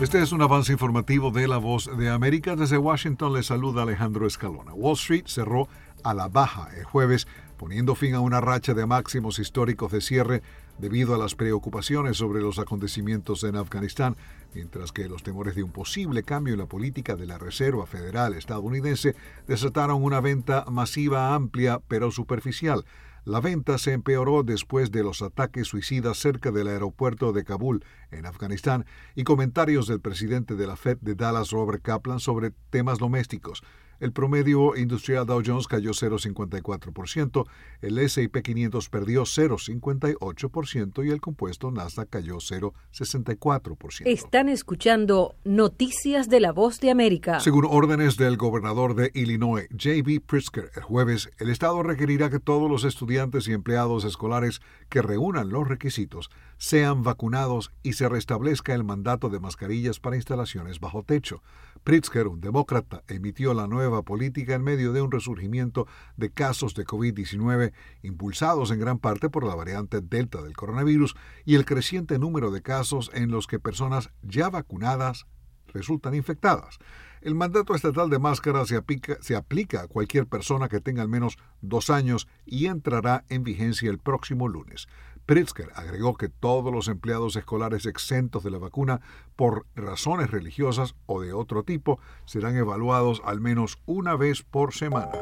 Este es un avance informativo de La Voz de América. Desde Washington le saluda Alejandro Escalona. Wall Street cerró a la baja el jueves, poniendo fin a una racha de máximos históricos de cierre debido a las preocupaciones sobre los acontecimientos en Afganistán, mientras que los temores de un posible cambio en la política de la Reserva Federal estadounidense desataron una venta masiva amplia pero superficial la venta se empeoró después de los ataques suicidas cerca del aeropuerto de Kabul, en Afganistán, y comentarios del presidente de la Fed de Dallas, Robert Kaplan, sobre temas domésticos, el promedio industrial Dow Jones cayó 0,54%, el S&P 500 perdió 0,58% y el compuesto Nasdaq cayó 0,64%. Están escuchando Noticias de la Voz de América. Según órdenes del gobernador de Illinois, J.B. Pritzker, el jueves, el Estado requerirá que todos los estudiantes y empleados escolares que reúnan los requisitos sean vacunados y se restablezca el mandato de mascarillas para instalaciones bajo techo. Pritzker, un demócrata, emitió la nueva política en medio de un resurgimiento de casos de COVID-19 impulsados en gran parte por la variante Delta del coronavirus y el creciente número de casos en los que personas ya vacunadas resultan infectadas. El mandato estatal de máscara se aplica, se aplica, a cualquier persona que tenga al menos dos años y entrará en vigencia el próximo lunes. Pritzker agregó que todos los empleados escolares exentos de la vacuna por razones religiosas o de otro tipo serán evaluados al menos una vez por semana.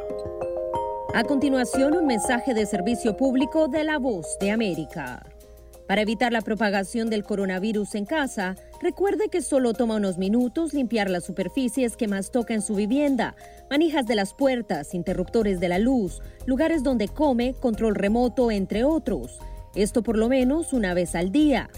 A continuación, un mensaje de servicio público de la voz de América. Para evitar la propagación del coronavirus en casa, recuerde que solo toma unos minutos limpiar las superficies que más toca en su vivienda, manijas de las puertas, interruptores de la luz, lugares donde come, control remoto, entre otros. Esto por lo menos una vez al día.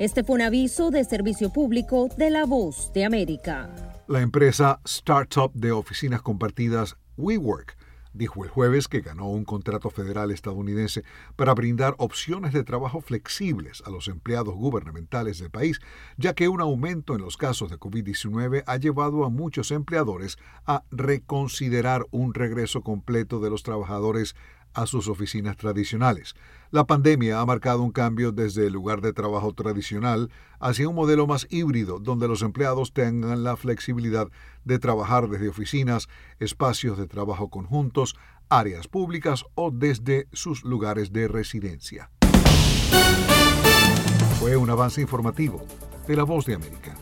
Este fue un aviso de servicio público de La Voz de América. La empresa startup de oficinas compartidas WeWork dijo el jueves que ganó un contrato federal estadounidense para brindar opciones de trabajo flexibles a los empleados gubernamentales del país, ya que un aumento en los casos de COVID-19 ha llevado a muchos empleadores a reconsiderar un regreso completo de los trabajadores a sus oficinas tradicionales. La pandemia ha marcado un cambio desde el lugar de trabajo tradicional hacia un modelo más híbrido, donde los empleados tengan la flexibilidad de trabajar desde oficinas, espacios de trabajo conjuntos, áreas públicas o desde sus lugares de residencia. Fue un avance informativo de La Voz de América.